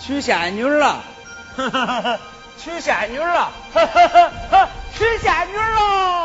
娶仙女了，娶仙女了，娶仙女了。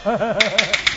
Ha ha ha ha!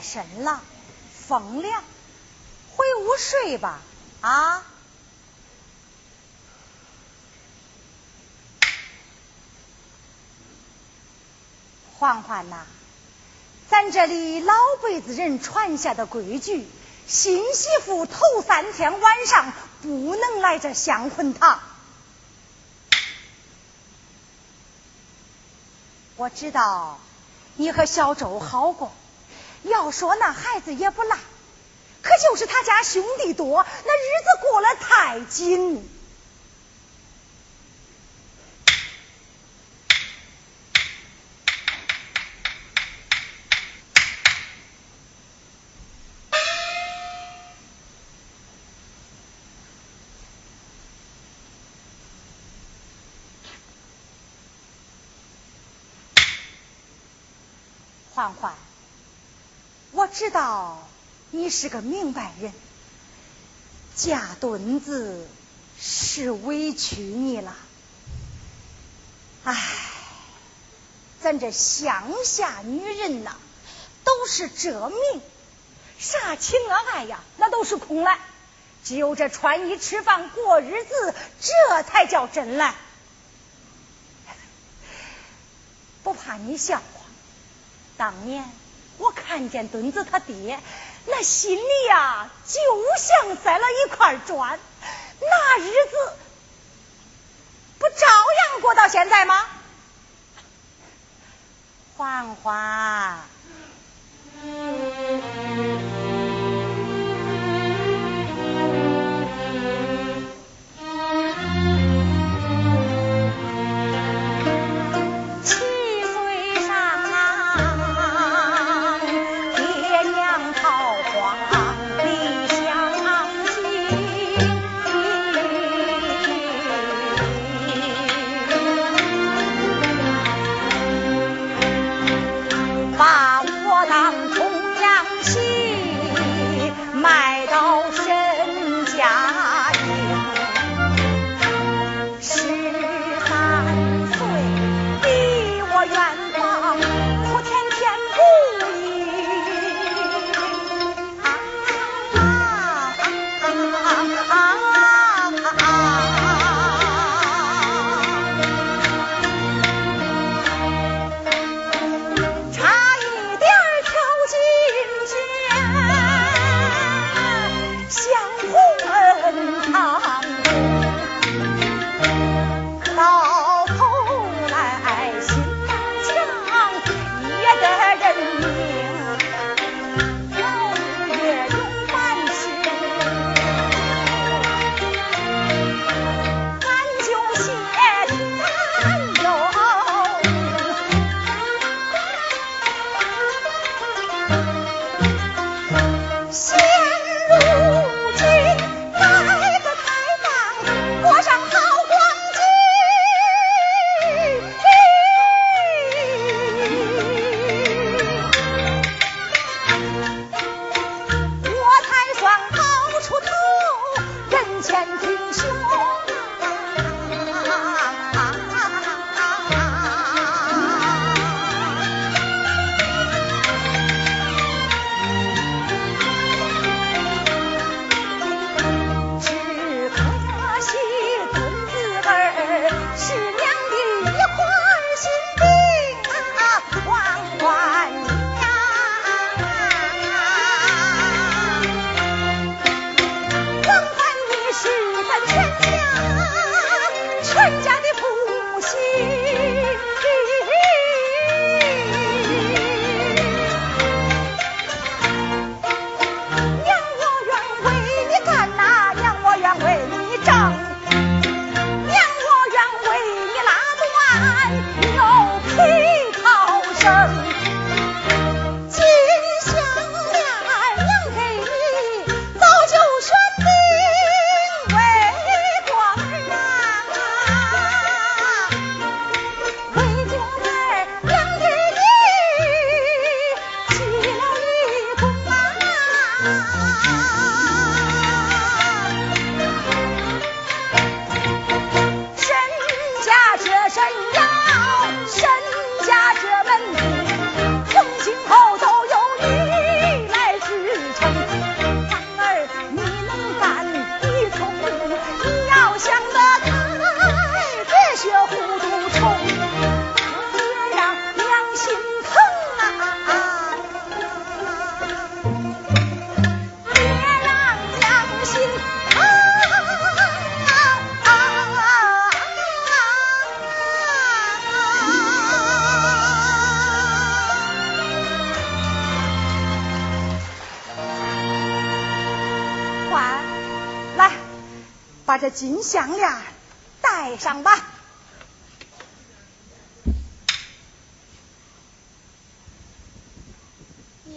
深了，风凉，回屋睡吧，啊！欢欢呐，咱这里老辈子人传下的规矩，新媳妇头三天晚上不能来这香魂堂。我知道你和小周好过。要说那孩子也不赖，可就是他家兄弟多，那日子过得太紧。欢欢。我知道你是个明白人，嫁墩子是委屈你了。唉，咱这乡下女人呐，都是这命，啥情啊爱呀，那都是空来，只有这穿衣吃饭过日子，这才叫真来。不怕你笑话，当年。我看见墩子他爹，那心里呀，就像塞了一块砖，那日子不照样过到现在吗？欢欢。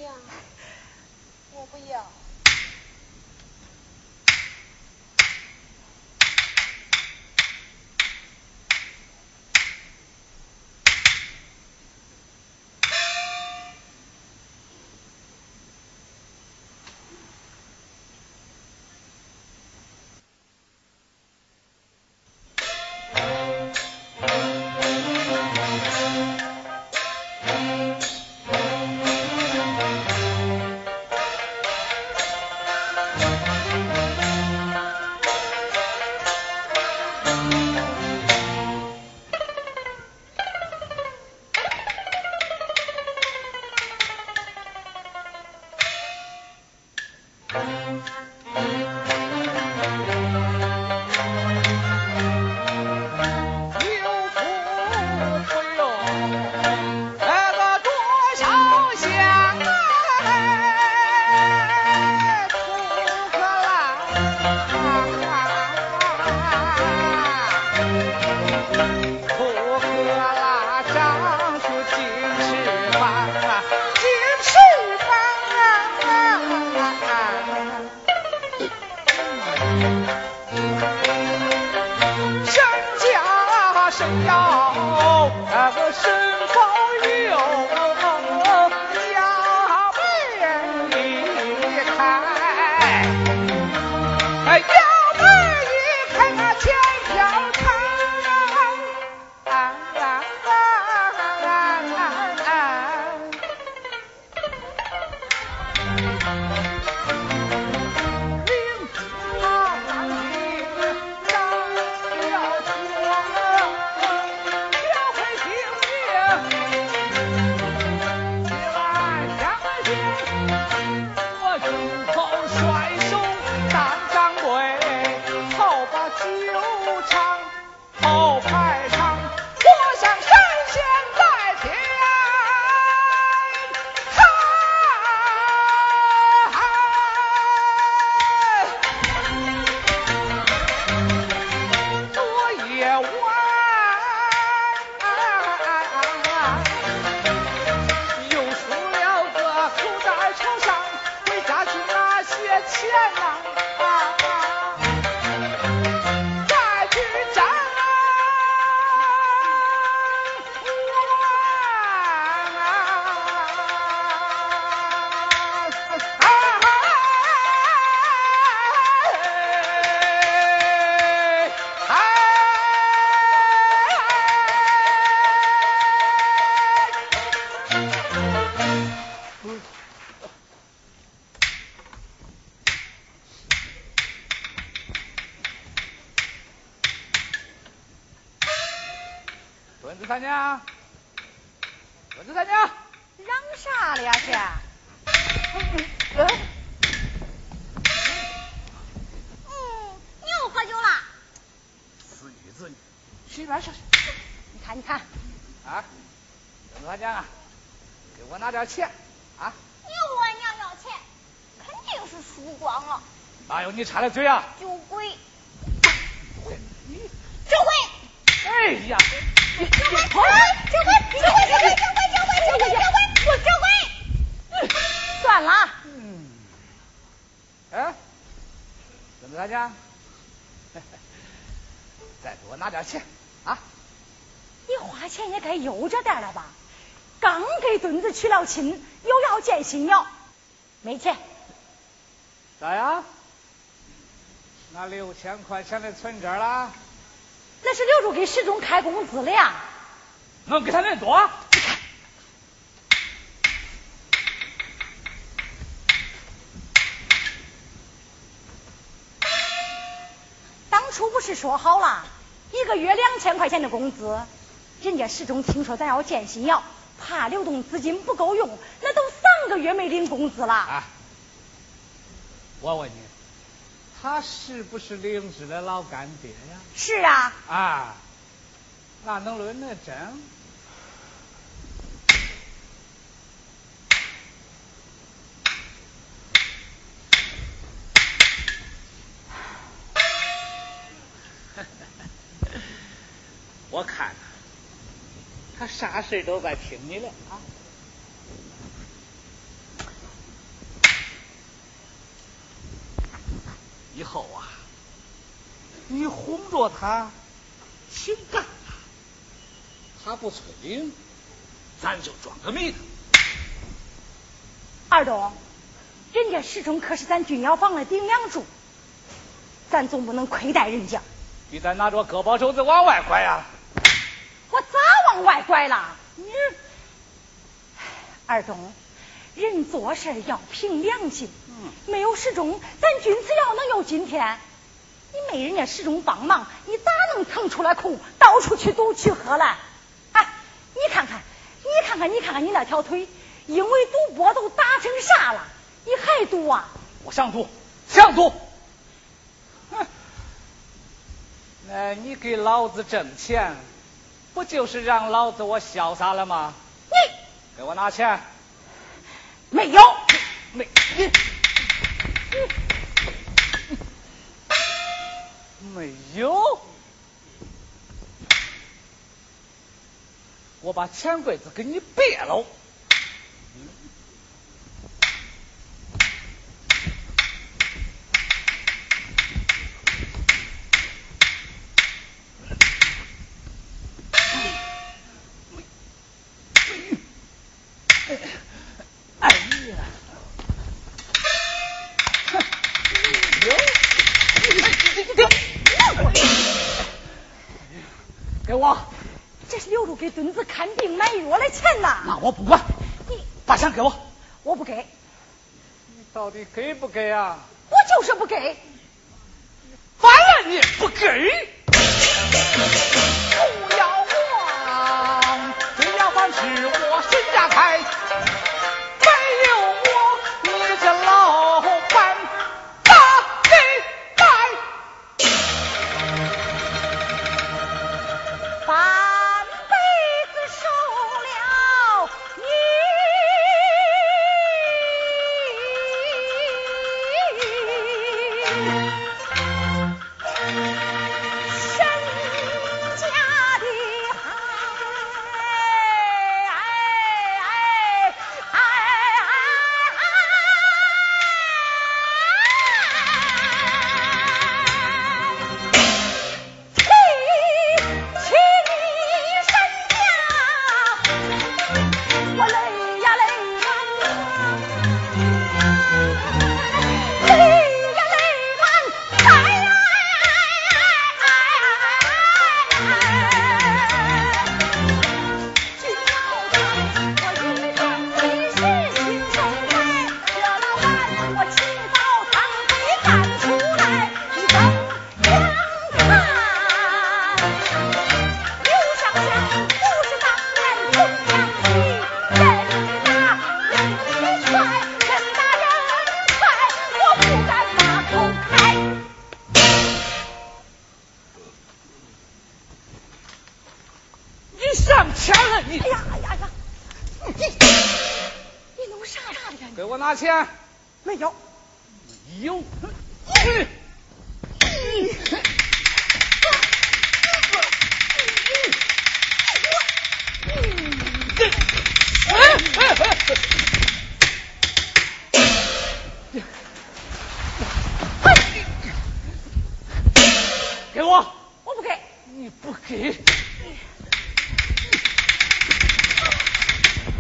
娘，我不要。你插的嘴啊？酒鬼，酒鬼！哎呀！酒鬼！酒鬼！酒鬼！酒鬼！酒鬼！酒鬼！酒鬼！酒鬼！我酒鬼！算了。嗯。哎，怎么大家，再给我拿点钱啊！你花钱也该悠着点了吧？刚给墩子娶了亲，又要见新娘，没钱。咋样？那六千块钱的存折啦？那是留着给石忠开工资的呀，能给他那多？当初不是说好了，一个月两千块钱的工资？人家石忠听说咱要建新窑，怕流动资金不够用，那都三个月没领工资了。啊！我问你。他是不是灵芝的老干爹呀？是啊。啊。那能轮得着 我看他啥事都怪听你的啊。以后啊，你哄着他，挺干他，他不催领，咱就装个迷瞪。二东，人家始终可是咱军药房的顶梁柱，咱总不能亏待人家。你再拿着胳膊肘子往外拐呀！我咋往外拐了？你二东，人做事要凭良心。嗯没有时钟，咱君子要能有今天。你没人家时钟帮忙，你咋能腾出来空到处去赌去喝来？哎，你看看，你看看，你看看你那条腿，因为赌博都打成啥了？你还赌啊？我想赌，想赌。哼，那你给老子挣钱，不就是让老子我潇洒了吗？你给我拿钱。没有，没你。没有，我把钱柜子给你别了。给墩子看病买药的钱呐！那我不管，你把钱给我，我不给。你到底给不给啊？我就是不给。反了你不给！不要慌，这药房是我身家开，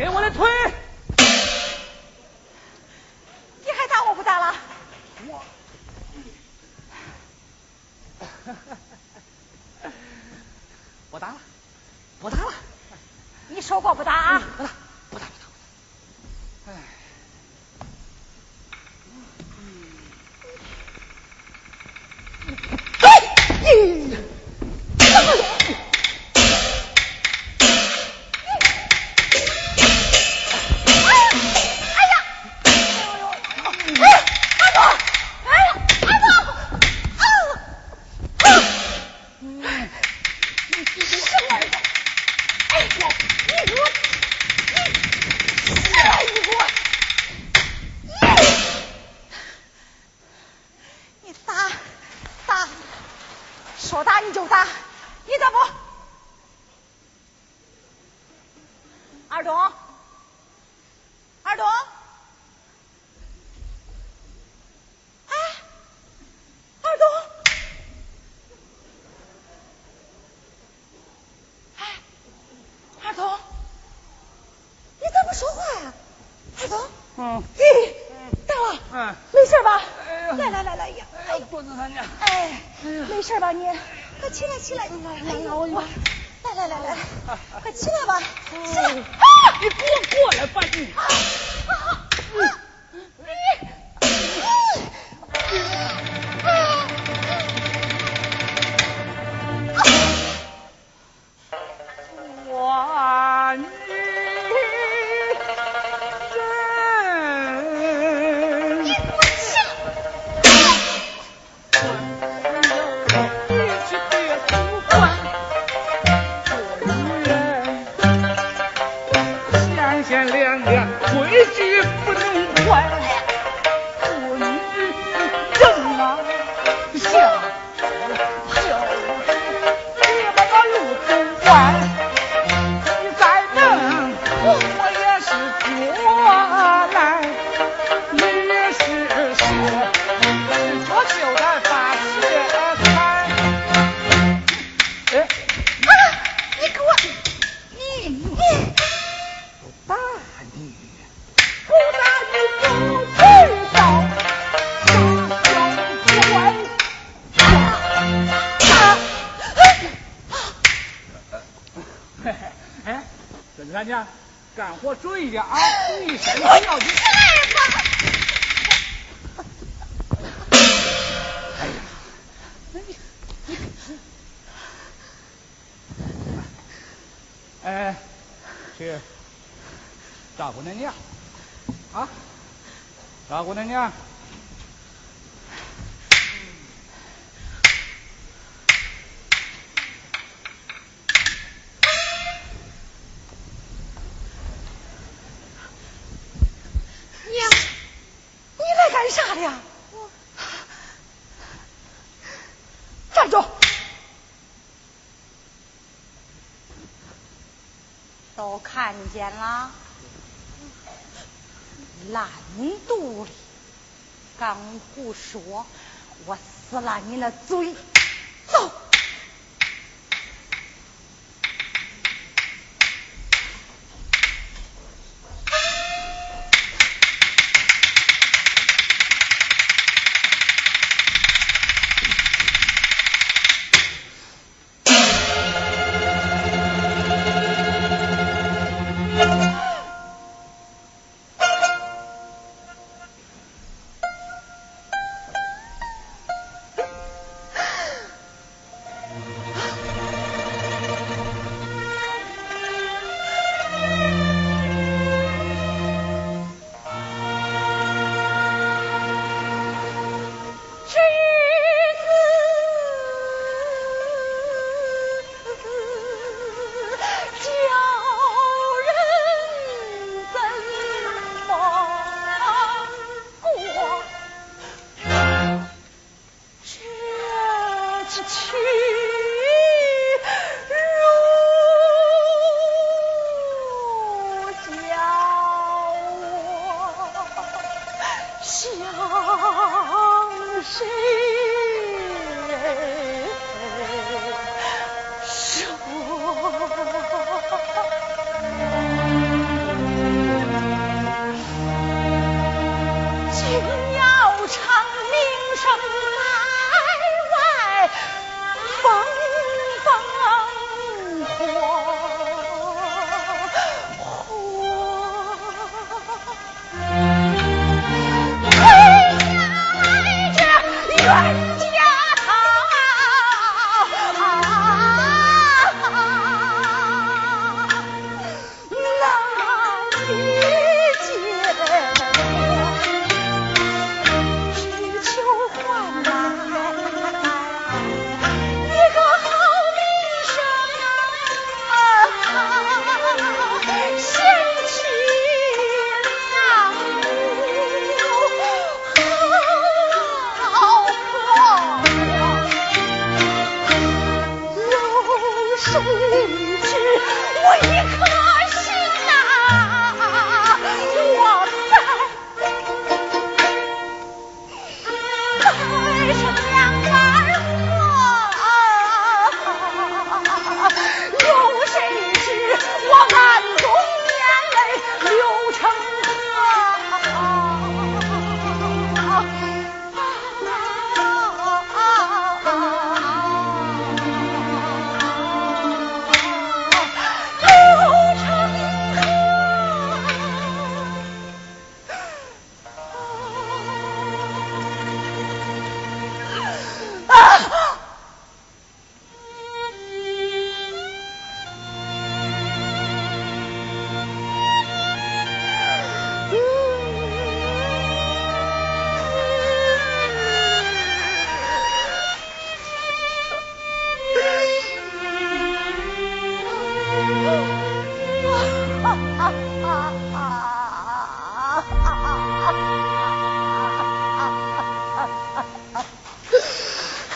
给我来推哎，没事吧你？快起来起来！来来来来来，快起来吧！起来！你给我过来吧你！我看见了，烂肚里，刚胡说，我撕烂你的嘴，走。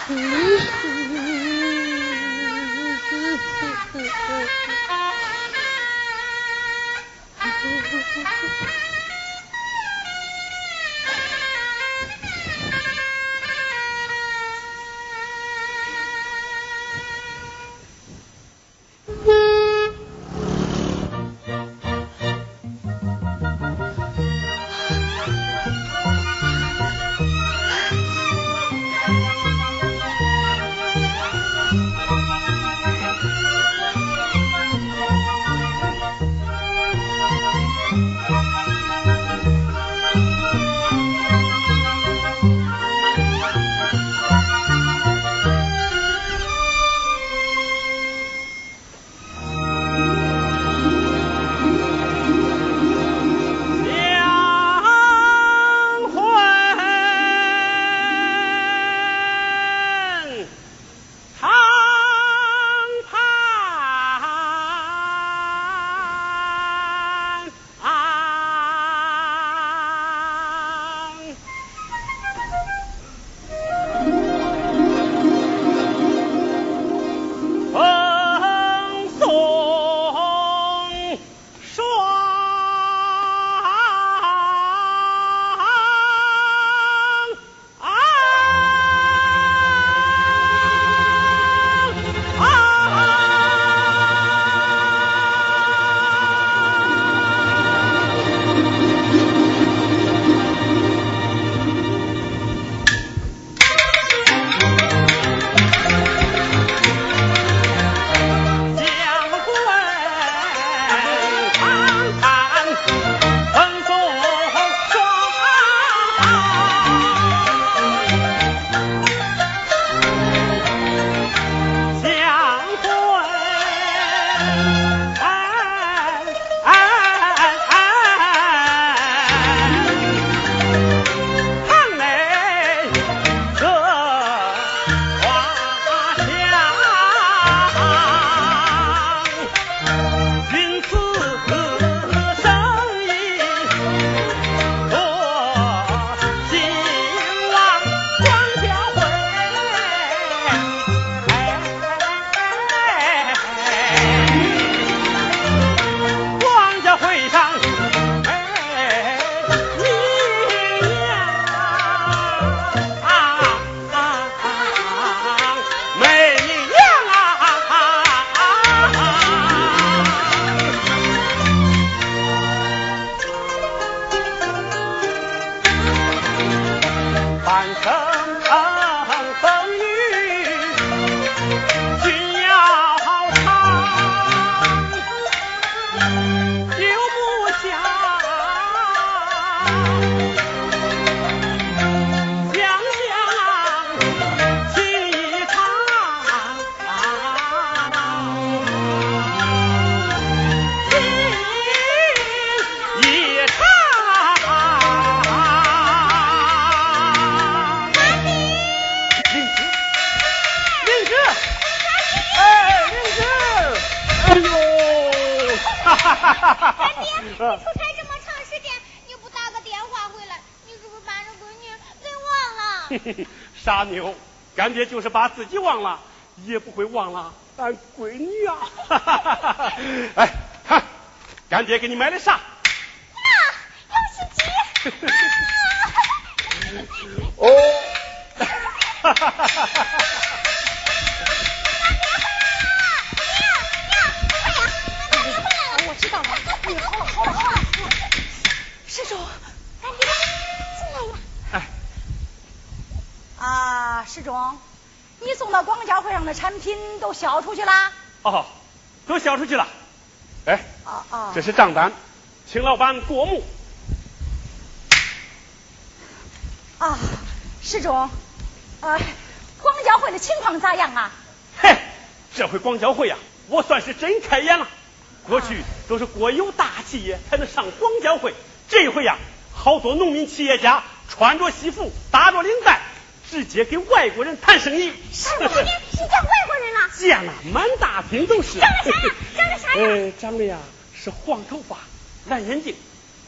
Mm-hmm. 你出差这么长时间，你不打个电话回来，你是不是把这闺女给忘了？傻妞，干爹就是把自己忘了，也不会忘了俺闺女啊！哎，看，干爹给你买的啥？啊，游戏机。哦。哈哈哈哈哈！师叔，干爹，进来呀！哎，啊，师中，你送到广交会上的产品都销出去啦？哦，都销出去了。哎，啊啊，这是账单，请老板过目。啊，师中，呃，广交会的情况咋样啊？嘿，这回广交会呀，我算是真开眼了。过去都是国有大企业才能上广交会，这回呀，好多农民企业家穿着西服，打着领带，直接给外国人谈生意。是你见外国人了？见了，满大厅都是。长得啥样？长得啥样？呃，长得呀是黄头发，蓝眼睛，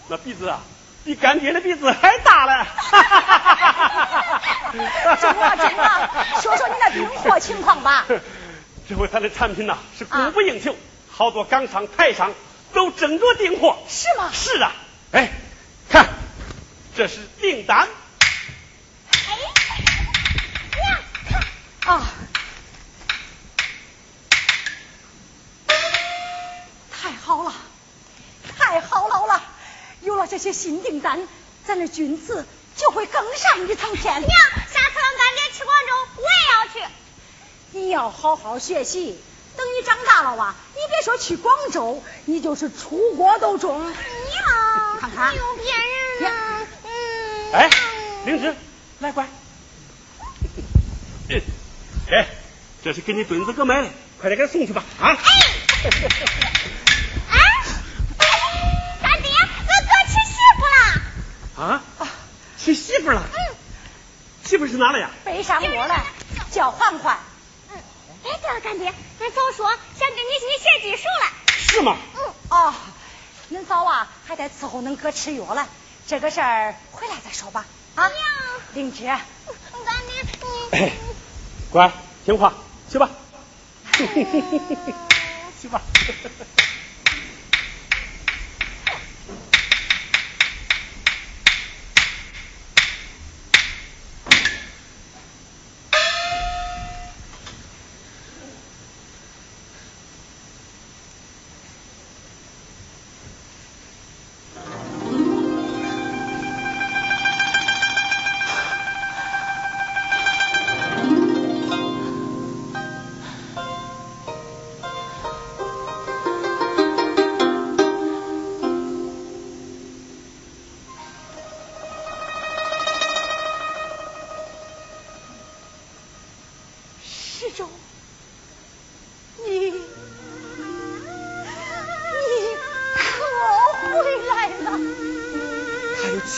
那鼻子啊比干爹的鼻子还大嘞。哈哈哈哈哈！说说你那订货情况吧。这回他的产品呐是供不应求。好多港商、台商都争着订货，是吗？是啊，哎，看，这是订单。哎，娘，看啊，太好了，太好了了！有了这些新订单，咱的军子就会更上一层天。娘，下次让干爹去广州，我也要去。你要好好学习。等你长大了哇，你别说去广州，你就是出国都中。娘，看看，有别人呢。嗯。哎，灵芝，来乖。哎，这是给你墩子哥买的，快点给他送去吧。啊。哎。哎，干爹，俺哥娶媳妇了。啊？娶媳妇了？嗯。媳妇是哪的呀？北上国来，叫环环。哎，对了，干爹，恁嫂说想跟你去学技术了。是吗？嗯。哦，恁嫂啊，还得伺候恁哥吃药了。这个事儿回来再说吧。啊。娘。灵芝。干爹，你。乖，听话，去吧。去吧。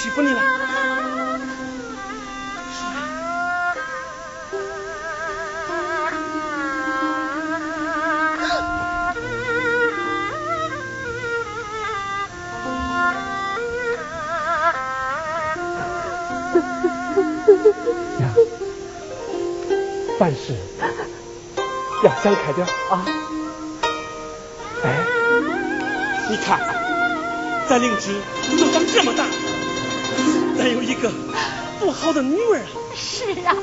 欺负你了办事要想开点啊！哎，你看，咱灵芝都长这么大，咱有一个不好的女儿是啊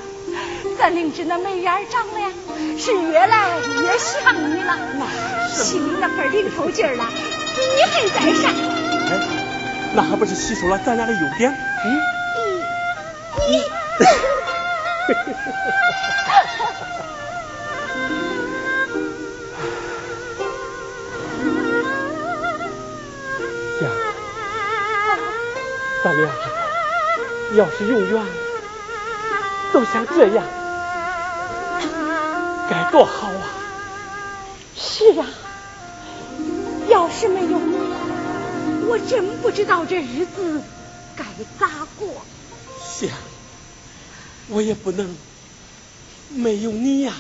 咱灵芝那眉眼长的呀是越来越像你了。心里那份儿灵透劲儿了比你还在上？哎那还不是吸收了咱俩的优点嗯。你你。要是永远都像这样，该多好啊！是啊，要是没有你，我真不知道这日子该咋过。是，我也不能没有你呀。